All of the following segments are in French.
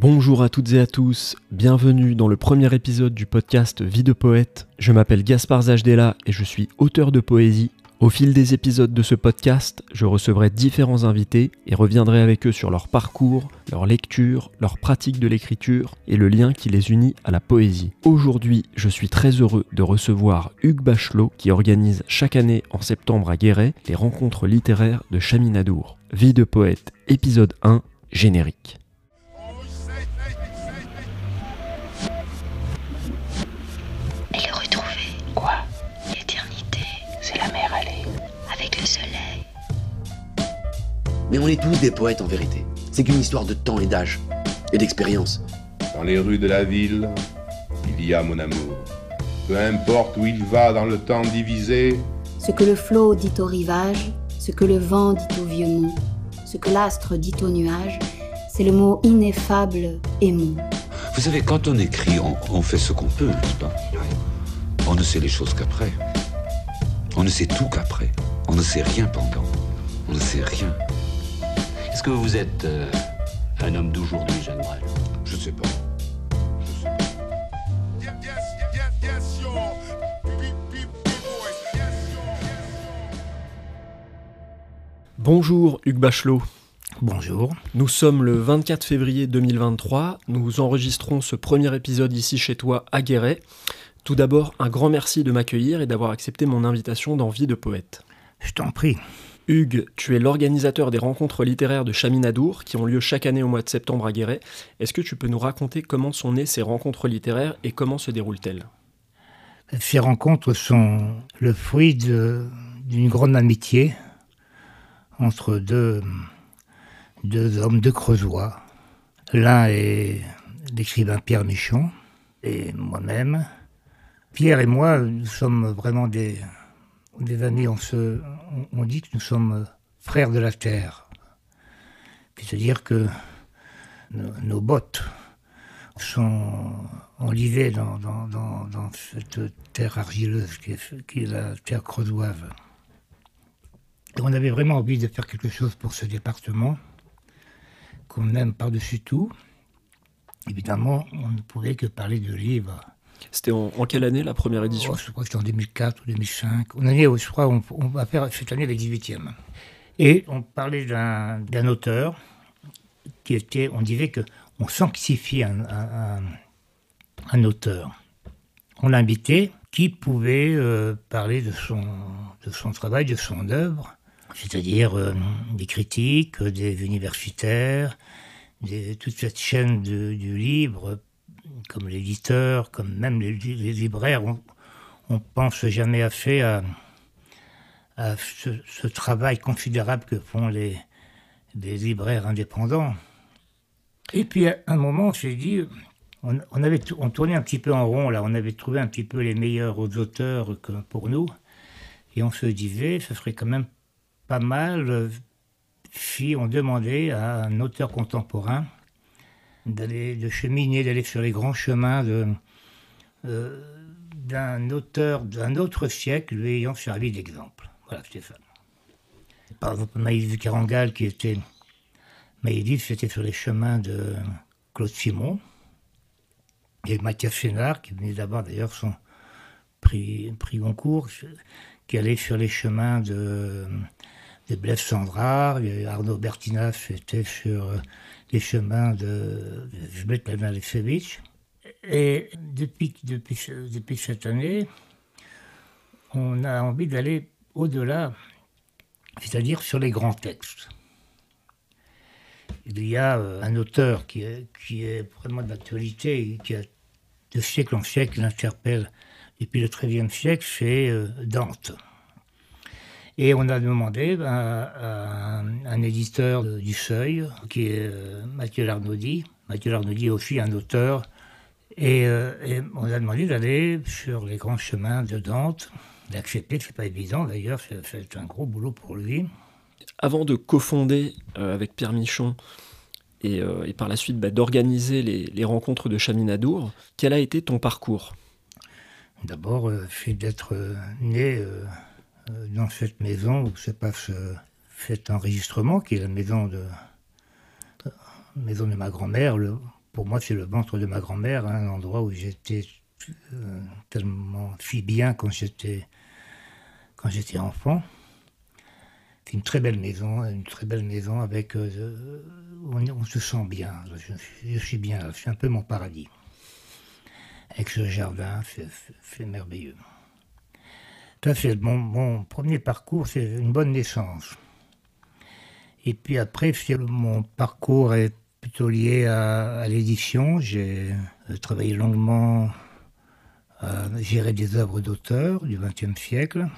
Bonjour à toutes et à tous, bienvenue dans le premier épisode du podcast Vie de poète. Je m'appelle Gaspard Zajdela et je suis auteur de poésie. Au fil des épisodes de ce podcast, je recevrai différents invités et reviendrai avec eux sur leur parcours, leur lecture, leur pratique de l'écriture et le lien qui les unit à la poésie. Aujourd'hui, je suis très heureux de recevoir Hugues Bachelot qui organise chaque année en septembre à Guéret les rencontres littéraires de Chaminadour. Vie de poète, épisode 1, générique. Mais on est tous des poètes en vérité. C'est qu'une histoire de temps et d'âge. Et d'expérience. Dans les rues de la ville, il y a mon amour. Peu importe où il va dans le temps divisé, Ce que le flot dit au rivage, ce que le vent dit au vieux mont, ce que l'astre dit au nuage, c'est le mot ineffable aimant. Vous savez, quand on écrit, on, on fait ce qu'on peut, n'est-ce pas? On ne sait les choses qu'après. On ne sait tout qu'après. On ne sait rien pendant. On ne sait rien. Est-ce que vous êtes euh, un homme d'aujourd'hui, Brel? Je ne sais pas. Bonjour Hugues Bachelot. Bonjour. Nous sommes le 24 février 2023. Nous enregistrons ce premier épisode ici chez toi à Guéret. Tout d'abord, un grand merci de m'accueillir et d'avoir accepté mon invitation dans Vie de poète. Je t'en prie. Hugues, tu es l'organisateur des rencontres littéraires de Chaminadour qui ont lieu chaque année au mois de septembre à Guéret. Est-ce que tu peux nous raconter comment sont nées ces rencontres littéraires et comment se déroulent-elles? Ces rencontres sont le fruit d'une grande amitié entre deux, deux hommes, deux creusois. L'un est l'écrivain Pierre Michon et moi-même. Pierre et moi, nous sommes vraiment des, des amis. On, dit que nous sommes frères de la terre. C'est-à-dire que nos, bottes sont enlivées dans, cette terre argileuse qui est, qui est la terre creusoise. Et on avait vraiment envie de faire quelque chose pour ce département qu'on aime par-dessus tout. Évidemment, on ne pouvait que parler de livres. C'était en, quelle année la première édition Oh, je crois que c'était en 2004 ou 2005. On est, je crois, on, on va faire cette année les 18e. Et on parlait d'un auteur qui était, on disait que on sanctifie un, un- auteur. On l'invitait qui pouvait euh, parler de son, de son travail, de son œuvre, c'est-à-dire euh, des critiques, des universitaires, des- toute cette chaîne du livre, comme l'éditeur, comme même les, libraires, on, on pense jamais assez à, à ce, travail considérable que font les, libraires indépendants. Et puis à un moment, s'est dit, on, on avait on tournait un petit peu en rond là, on avait trouvé un petit peu les meilleurs auteurs pour nous, et on se disait, ce serait quand même pas mal euh, si on demandait à un auteur contemporain d'aller de cheminer, d'aller sur les grands chemins de, euh, d'un auteur d'un autre siècle lui ayant servi d'exemple. Voilà, ça. Par exemple, qui était. Maïs, c'était sur les chemins de Claude Simon. Et Mathias Chénard, qui venait d'avoir d'ailleurs son prix, prix Goncourt, qui allait sur les chemins de, de Blaise Sandrard. Arnaud Bertinas, c'était sur euh, les chemins de Zbet Alexevitch. Et depuis, depuis, depuis cette année, on a envie d'aller au-delà, c'est-à-dire sur les grands textes. Il y a euh, un auteur qui est, qui est vraiment d'actualité, qui a de siècle en siècle il interpelle depuis le XIIIe siècle, c'est euh, Dante. Et on a demandé ben, à un, un éditeur du Seuil, qui est euh, Mathieu Larnaudy. Mathieu Larnaudy est aussi un auteur. Et, euh, et on a demandé d'aller sur les grands chemins de Dante. D'accepter, c'est pas évident d'ailleurs, c'est- c'est un gros boulot pour lui. Avant de cofonder euh, avec Pierre Michon et, euh, et par la suite bah, d'organiser les, les rencontres de Chaminadour, quel a été ton parcours? D'abord, euh, fait d'être euh, né euh, euh, dans cette maison où se passe euh, cet enregistrement, qui est la maison de, euh, maison de ma grand-mère, pour moi, c'est le ventre de ma grand-mère, hein, un endroit où j'étais euh, tellement si bien quand j'étais quand j'étais enfant. C'est une très belle maison, une très belle maison avec euh, on, se sent bien. Je, suis bien, c'est un peu mon paradis. Avec ce jardin, c'est merveilleux. Ça, mon, mon premier parcours, c'est une bonne naissance. Et puis après, mon parcours est plutôt lié à, l'édition. J'ai euh, travaillé longuement à gérer des œuvres d'auteurs du XXe siècle,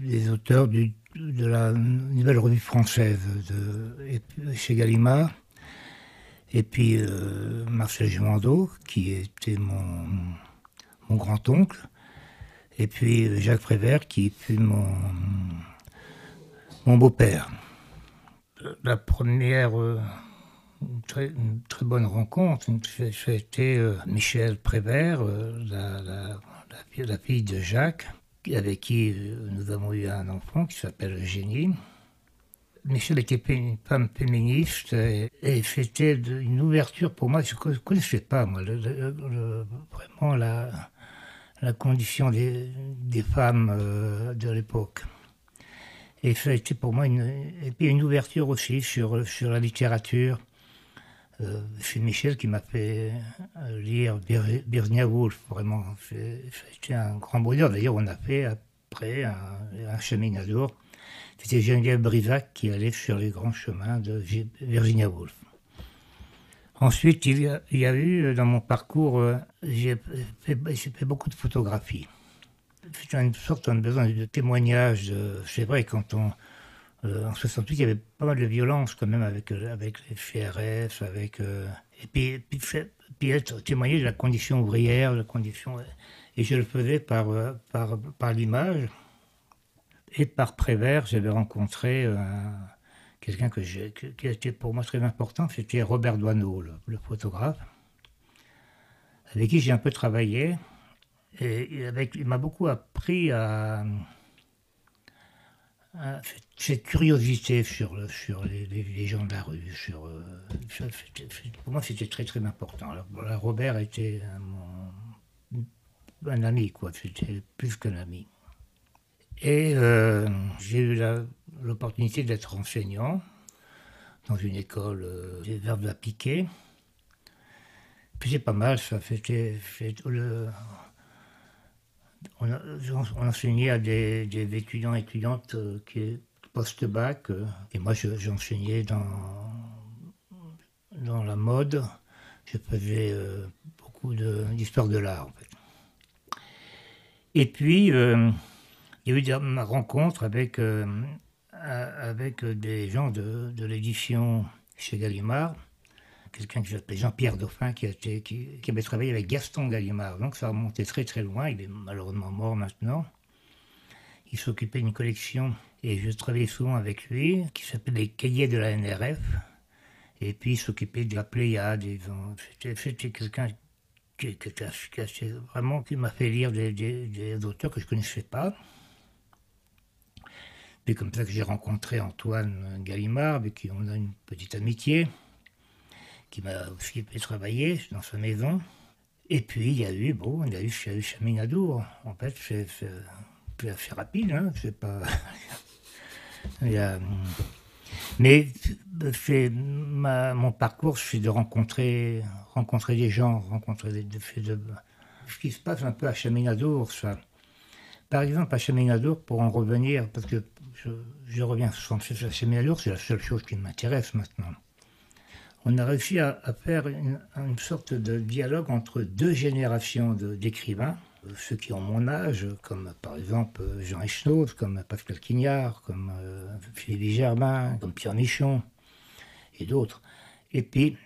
des auteurs du- de la Nouvelle Revue Française de, chez Gallimard, et puis euh, Marcel Gemando, qui était mon, mon grand-oncle, et puis euh, Jacques Prévert, qui fut mon, mon beau-père. La première euh, très, très bonne rencontre, ça a été Michel Prévert, euh, la, la- fille- de Jacques, avec qui nous avons eu un enfant qui s'appelle Eugénie. Michel était une femme féministe et, c'était une ouverture pour moi. Je ne connaissais pas, moi, vraiment la, la condition des, femmes euh, de l'époque. Et ça a été pour moi une, et puis une ouverture aussi sur, sur la littérature. Euh, c'est Michel qui m'a fait euh, lire Virginia Woolf, vraiment. Été un grand bonheur. D'ailleurs, on a fait après un, un cheminadour. C'était Geneviève Brisac qui allait sur les grands chemins de Vi- Virginia Woolf. Ensuite, il y a, eu euh, dans mon parcours, euh, j'ai fait, j'ai fait beaucoup de photographies. C'est une sorte de besoin de témoignage. de- C'est vrai, quand on, euh, en 68, il y avait pas mal de violence quand même avec, euh, avec les FRF, avec, euh, et puis, témoigner de la condition ouvrière, de la condition, et je le faisais par, euh, par, l'image. Et par Prévert, j'avais rencontré euh, quelqu'un que qui était pour moi très important, c'était Robert Doineau, le, photographe, avec qui j'ai un peu travaillé. Et avec, il m'a beaucoup appris à, à cette, curiosité sur, sur les, gens de la rue. Sur, euh, pour moi, c'était très très important. Alors, Robert était un ami, quoi. C'était plus qu'un ami. Et euh, j'ai eu la- l'opportunité d'être enseignant dans une école euh, des verbes appliqués. Puis c'est pas mal, ça. C'était, le- on, enseignait à des, étudiants et étudiantes euh, qui post-bac. euh, et moi, je- j'enseignais dans, dans la mode. Je faisais beaucoup d'histoire de, l'art, en fait. Et puis, il y a eu ma rencontre avec, avec des gens de, l'édition chez Gallimard. Quelqu'un qui s'appelait Jean-Pierre Dauphin, qui, avait travaillé avec Gaston Gallimard. Donc ça remontait très très loin. Il est malheureusement mort maintenant. Il s'occupait d'une collection, et je travaillais souvent avec lui, qui s'appelait les cahiers de la NRF. Et puis il s'occupait de la Pléiade. C'était quelqu'un qui, m'a fait lire des- des auteurs que je ne connaissais pas. C'est comme ça que j'ai rencontré Antoine Gallimard, avec qui on a une petite amitié, qui m'a aussi fait travailler dans sa maison. Et puis il y a eu, bon, il y a eu, eu Chaminadour. En fait, c'est assez rapide, hein, c'est pas. mais c'est ma- mon parcours, c'est de rencontrer, rencontrer des gens, rencontrer des, de- de- ce qui se passe un peu à Chaminadour, ça. Par exemple, à Chaminadour, pour en revenir, parce que je, reviens sans cesse à Chaminadour, c'est la seule chose qui m'intéresse maintenant. On a réussi à, à faire une, sorte de dialogue entre deux générations d'écrivains, euh, ceux qui ont mon âge, comme par exemple euh, Jean Echnaud, comme Pascal Quignard, comme euh, Philippe Germain, comme Pierre Michon, et d'autres. Et puis,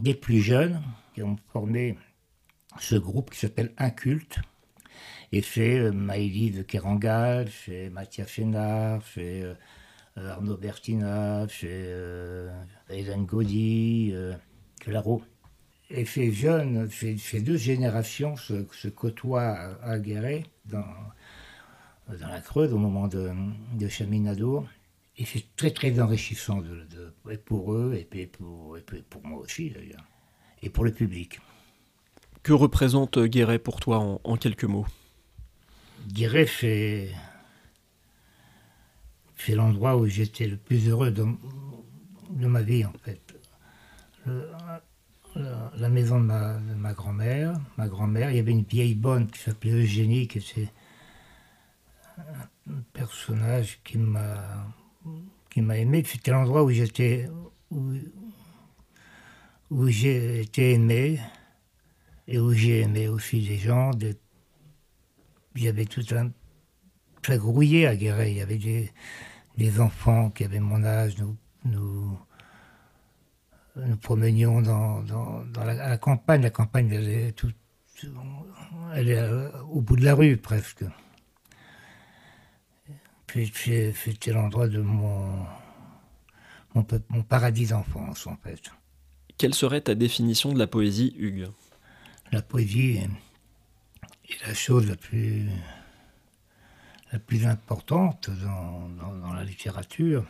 des plus jeunes qui ont formé ce groupe qui s'appelle Inculte, et c'est euh, Maëlys Kerangal, c'est Mathias Fénard, c'est euh, Arnaud Bertina, euh, Hélène Gaudy, euh, Claro. Et ces jeunes, ces, ces deux générations se, côtoient à, Guéret, dans, la Creuse, au moment de, de. Et c'est très très enrichissant pour eux et pour, moi aussi d'ailleurs. et pour le public. Que représente Guéret pour toi en quelques mots? Guéret, c'est, c'est l'endroit où j'étais le plus heureux de, ma vie, en fait. La, maison de ma, grand-mère, ma grand-mère, il y avait une vieille bonne qui s'appelait Eugénie, qui était un personnage qui m'a qui m'a aimé. C'était l'endroit où j'étais où, j'ai aimé et où j'ai aimé aussi les gens. des- il y avait tout un très grouillé à Guéret. Il y avait des, des enfants qui avaient mon âge. Nous, nous, nous promenions dans, dans, dans la, à la campagne. La campagne, elle est, tout, elle est euh, au bout de la rue presque. C'était l'endroit de mon, mon, mon paradis d'enfance en fait. Quelle serait ta définition de la poésie, Hugues? La poésie est la chose la plus, la plus importante dans, dans- la littérature.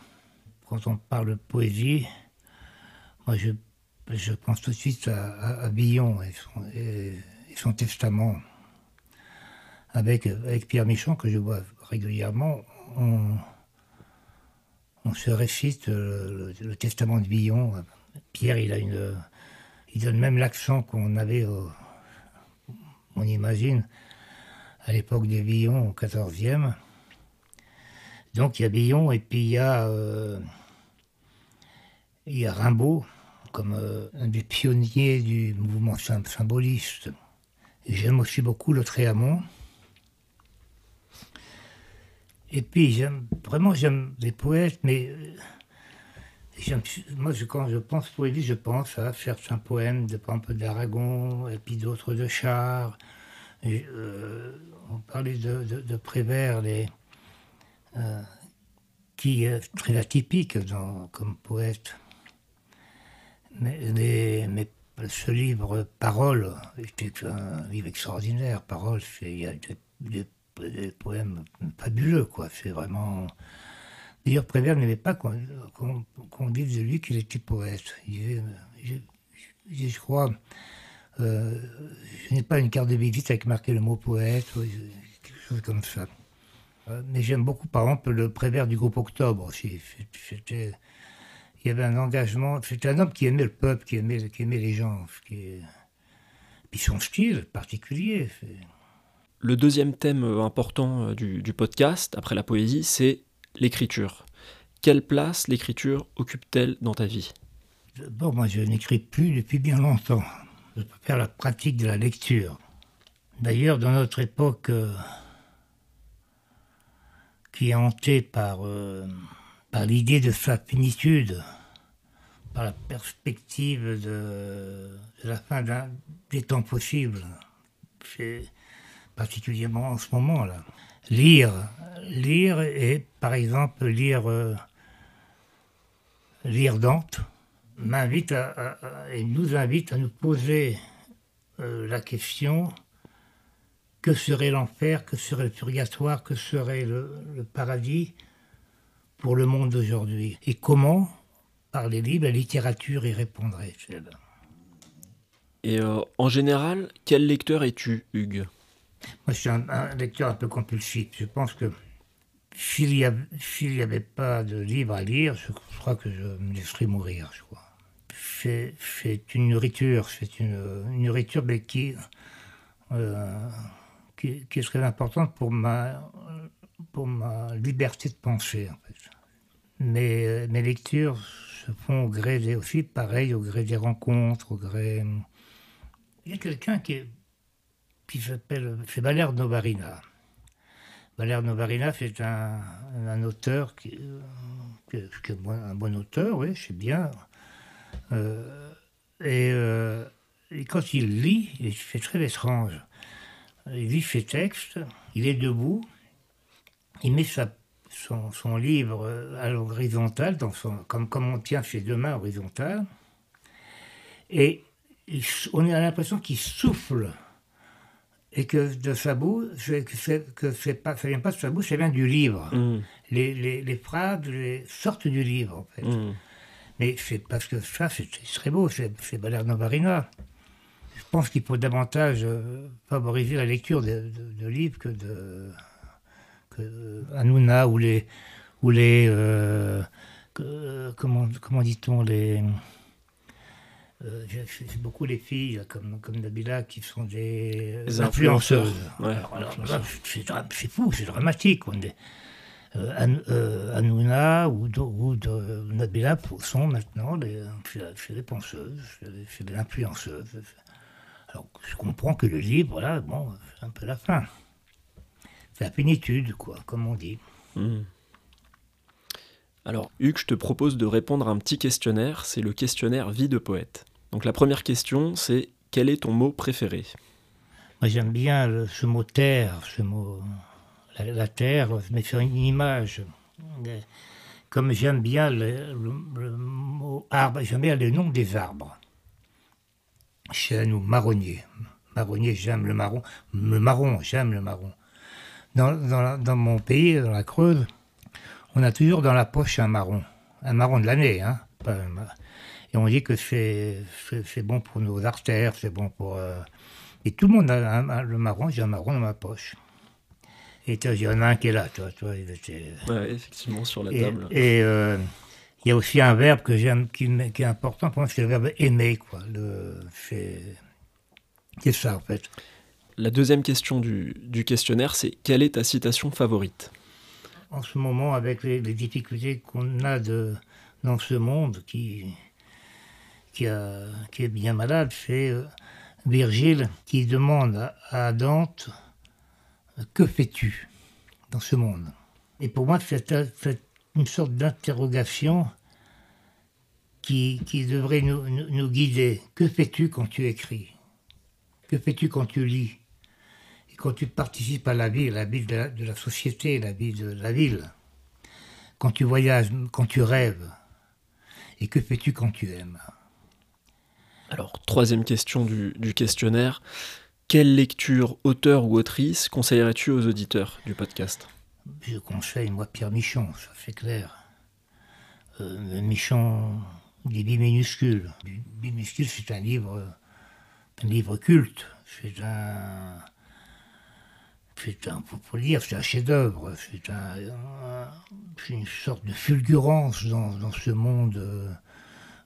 Quand on parle de poésie, moi je, je pense tout de suite à, Villon et son, testament. Avec, avec Pierre Michon, que je vois régulièrement, on, on se récite le, le- testament de Villon. Pierre, il a une, il donne même l'accent qu'on avait au, on imagine, à l'époque de Villon, au 14e. Donc il y a Villon et puis il y a, euh, Rimbaud comme euh, un des pionniers du mouvement sym- symboliste. J'aime aussi beaucoup le Tréamont. Et puis j'aime vraiment j'aime les poètes, mais moi quand je pense poésie, je pense à certains poèmes de par exemple d'Aragon et puis d'autres de Char. Euh, on parlait de, de, Prévert, les, euh, qui est très atypique comme poète. Mais, ce livre, Parole, était un livre extraordinaire. Parole, c'est- il y a des, des- des poèmes fabuleux, quoi. C'est vraiment. D'ailleurs, Prévert n'aimait pas qu'on qu'on- qu'on dise de lui qu'il était poète. Je, crois, euh, je n'ai pas une carte de visite avec marqué le mot poète, ou quelque chose comme ça. Euh, mais j'aime beaucoup, par exemple, le Prévert du groupe Octobre. C'était, il y avait un engagement. C'était un homme qui aimait le peuple, qui aimait, qui aimait les gens. Puis son style particulier. Le deuxième thème important euh, du, du podcast, après la poésie, c'est l'écriture. Quelle place l'écriture occupe-t-elle dans ta vie? Bon, moi, je n'écris plus depuis bien longtemps. Je préfère la pratique de la lecture. D'ailleurs, dans notre époque, euh, qui est hantée par, euh, par l'idée de sa finitude, par la perspective de, de la fin des temps possibles, particulièrement en ce moment-là. Lire, lire et par exemple lire, euh, lire Dante, m'invite et nous invite à nous poser euh, la question que serait l'enfer, que serait le purgatoire, que serait le, paradis pour le monde d'aujourd'hui? Et comment, par les livres, la littérature y répondrait. Et euh, en général, quel lecteur es-tu, Hugues? Moi, je suis un, lecteur un peu compulsif. Je pense que s'il n'y avait, pas de livre à lire, je, crois que je me laisserais mourir, je crois. C'est, une nourriture, c'est une, une nourriture qui, euh, qui, qui très importante pour ma, pour ma liberté de penser. Mes, mes lectures se font au gré des, aussi, pareil, au gré des rencontres, au gré... Il y a quelqu'un qui est qui s'appelle, c'est Valère Novarina. Valère Novarina, c'est un, un auteur qui, euh, est- bon- un bon auteur, oui, c'est bien. Euh, et, euh, et quand il lit, c'est très étrange, il lit ses textes, il est debout, il met sa, son, livre à l'horizontale, comme, comme on tient ses deux mains horizontales, et on a l'impression qu'il souffle et que de sa bouche, c'est- que, c'est- pas, ça vient pas de sa bouche, ça vient du livre. Mmh, Les, les, les phrases les sortent du livre, en fait. mmh. Mais c'est parce que ça, c'est très beau, c'est Balerno Varina. Je pense qu'il faut davantage euh, favoriser la lecture de, de- de livres que de que euh, Hanouna ou les ou les euh, que- comment comment dit-on les euh, j'ai beaucoup les filles là, comme comme Nabila qui sont des Les influenceuses. influenceurs, ouais, là, c'est fou, c'est dramatique. On est, euh, An- euh, Hanouna ou, de- ou de- Nabila sont maintenant des, penseuses, c'est des influenceuses. Alors, je comprends que le livre, voilà, bon, c'est un peu la fin. C'est la plénitude, quoi, comme on dit. Hmm. Alors, Hugues, je te propose de répondre à un petit questionnaire, c'est le questionnaire Vie de poète. Donc la première question, c'est quel est ton mot préféré? Moi, j'aime bien ce mot terre, ce mot. La, terre, me fais une image. Comme j'aime bien le, mot arbre, j'aime bien le nom des arbres. Chêne ou marronnier. Marronnier, j'aime le marron. Le marron, j'aime le marron. Dans mon pays, dans la Creuse, on a toujours dans la poche un marron. Un marron de l'année, hein. Et on dit que c'est bon pour nos artères, c'est bon pour. euh, et tout le monde a un- le marron, j'ai un marron dans ma poche. Et il y en a un qui est là, toi, toi, il était- Ouais, effectivement, sur la Et, table. et, euh, il y a aussi un verbe que j'aime, qui, qui est important pour moi, c'est le verbe aimer, quoi. C'est ça, en fait. La deuxième question du, du questionnaire, c'est quelle est ta citation favorite? En ce moment, avec les, difficultés qu'on a dans ce monde qui, a- qui est bien malade, c'est euh, Virgile qui demande à, Dante Que fais-tu dans ce monde? Et pour moi, c'est un- c'est une sorte d'interrogation qui, qui devrait nous- nous guider. Que fais-tu quand tu écris? Que fais-tu quand tu lis? Et quand tu participes à la vie, la vie de la, de la société, la vie de la ville, quand tu voyages, quand tu rêves, et que fais-tu quand tu aimes? Alors, troisième question du, du questionnaire, quelle lecture, auteur ou autrice conseillerais-tu aux auditeurs du podcast? Je conseille, moi, Pierre Michon, ça c'est clair. Euh, Michon, des minuscules. Billes minuscules, c'est un livre, un livre culte. C'est un. C'est un, faut, dire, c'est un chef-d'œuvre. C'est un, une sorte de fulgurance dans, ce monde euh,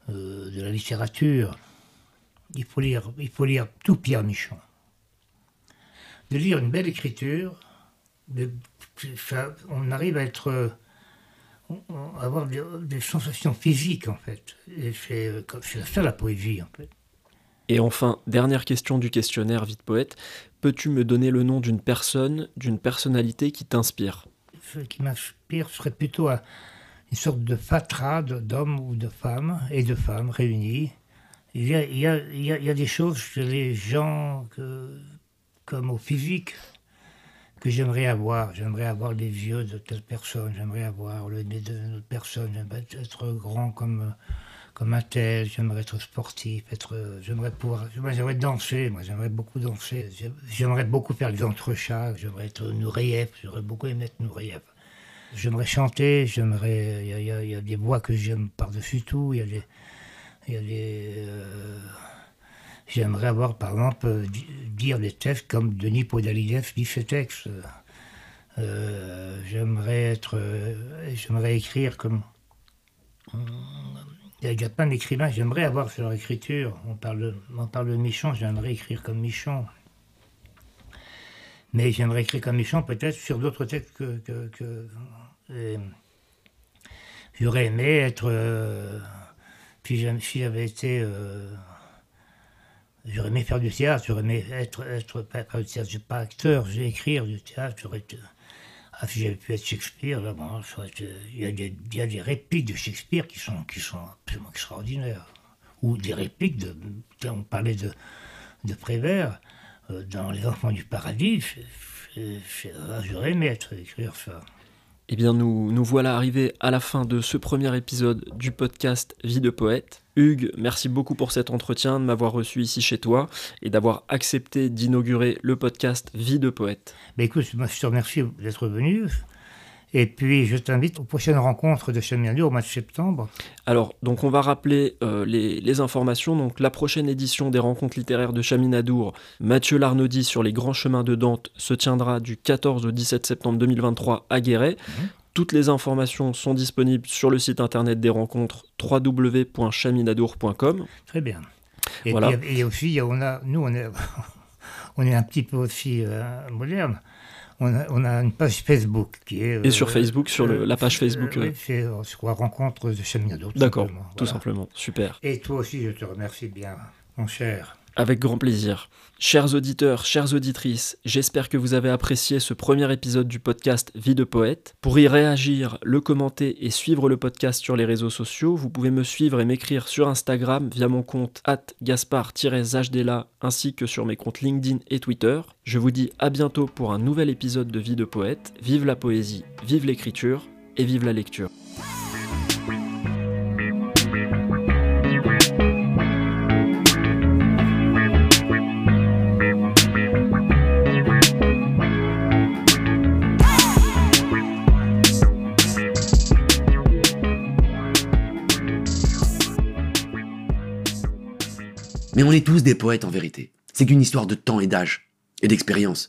euh, de la littérature. Il faut lire, il faut lire tout Pierre Michon. De lire une belle écriture, on arrive à être avoir des, sensations physiques en fait c'est euh, c'est ça la poésie en fait Et enfin, dernière question du questionnaire Vite Poète, peux-tu me donner le nom d'une personne, d'une personnalité qui t'inspire? Ce qui m'inspire serait plutôt un- une sorte de fatras de- d'hommes ou de femmes et de femmes réunis il y a, des choses chez les gens que, comme au physique que j'aimerais avoir. J'aimerais avoir les yeux de telle personne, j'aimerais avoir le nez de autre personne, j'aimerais être grand comme, comme j'aimerais être sportif, être, j'aimerais pouvoir, j'aimerais danser, moi j'aimerais beaucoup danser, J'ai- j'aimerais beaucoup faire les entrechats, j'aimerais être Nourieff, j'aurais beaucoup aimé être. J'aimerais chanter, j'aimerais, il y a, des voix que j'aime par-dessus tout, il y a des, des, euh, J'aimerais avoir, par exemple, euh, di- dire des textes comme Denis Podalidev dit ses textes. Euh, j'aimerais être, euh, j'aimerais écrire comme. Il y a- plein d'écrivains, j'aimerais avoir sur leur écriture. On parle, de, on parle Michon, j'aimerais écrire comme Michon. Mais j'aimerais écrire comme Michon peut-être sur d'autres textes que. et J'aurais aimé être. euh, si j'avais été. euh, J'aurais aimé faire du théâtre, j'aurais aimé être, être pas, du théâtre, pas acteur, j'ai écrire du théâtre, j'aurais ah, si j'avais pu être Shakespeare, là, bon, il, y a des, répliques de Shakespeare qui sont, qui sont absolument extraordinaires. Ou des répliques de, on parlait de, Prévert, euh, dans Les Enfants du Paradis, ah, j'aurais aimé être, écrire ça. Eh bien, nous, nous voilà arrivés à la fin de ce premier épisode du podcast Vie de Poète. Hugues, merci beaucoup pour cet entretien, de m'avoir reçu ici chez toi et d'avoir accepté d'inaugurer le podcast Vie de Poète. Mais écoute, moi, je te remercie d'être venu. Et puis, je t'invite aux prochaines rencontres de Cheminado au mois de septembre. Alors, donc on va rappeler euh, les, les informations. Donc, la prochaine édition des rencontres littéraires de Chaminadour, Mathieu Larnaudy sur les grands chemins de Dante, se tiendra du 14 au 17 septembre 2023 à Guéret. Toutes les informations sont disponibles sur le site internet des rencontres www.chaminadour.com. Très bien. Et Voilà. puis, et aussi, on a, nous, on est, on est un petit peu aussi euh, moderne. On a, on a une page Facebook qui est. Et sur Facebook, sur le- la page euh, Facebook, oui, euh. c'est, euh, je crois, Rencontre de Cheminado. tout D'accord, tout Voilà. simplement. Super. Et toi aussi, je te remercie bien, mon cher. Avec grand plaisir. Chers auditeurs, chères auditrices, j'espère que vous avez apprécié ce premier épisode du podcast Vie de poète. Pour y réagir, le commenter et suivre le podcast sur les réseaux sociaux, vous pouvez me suivre et m'écrire sur Instagram via mon compte gaspard-hdela ainsi que sur mes comptes LinkedIn et Twitter. Je vous dis à bientôt pour un nouvel épisode de Vie de poète. Vive la poésie, vive l'écriture et vive la lecture. Mais on est tous des poètes en vérité. C'est qu'une histoire de temps et d'âge et d'expérience.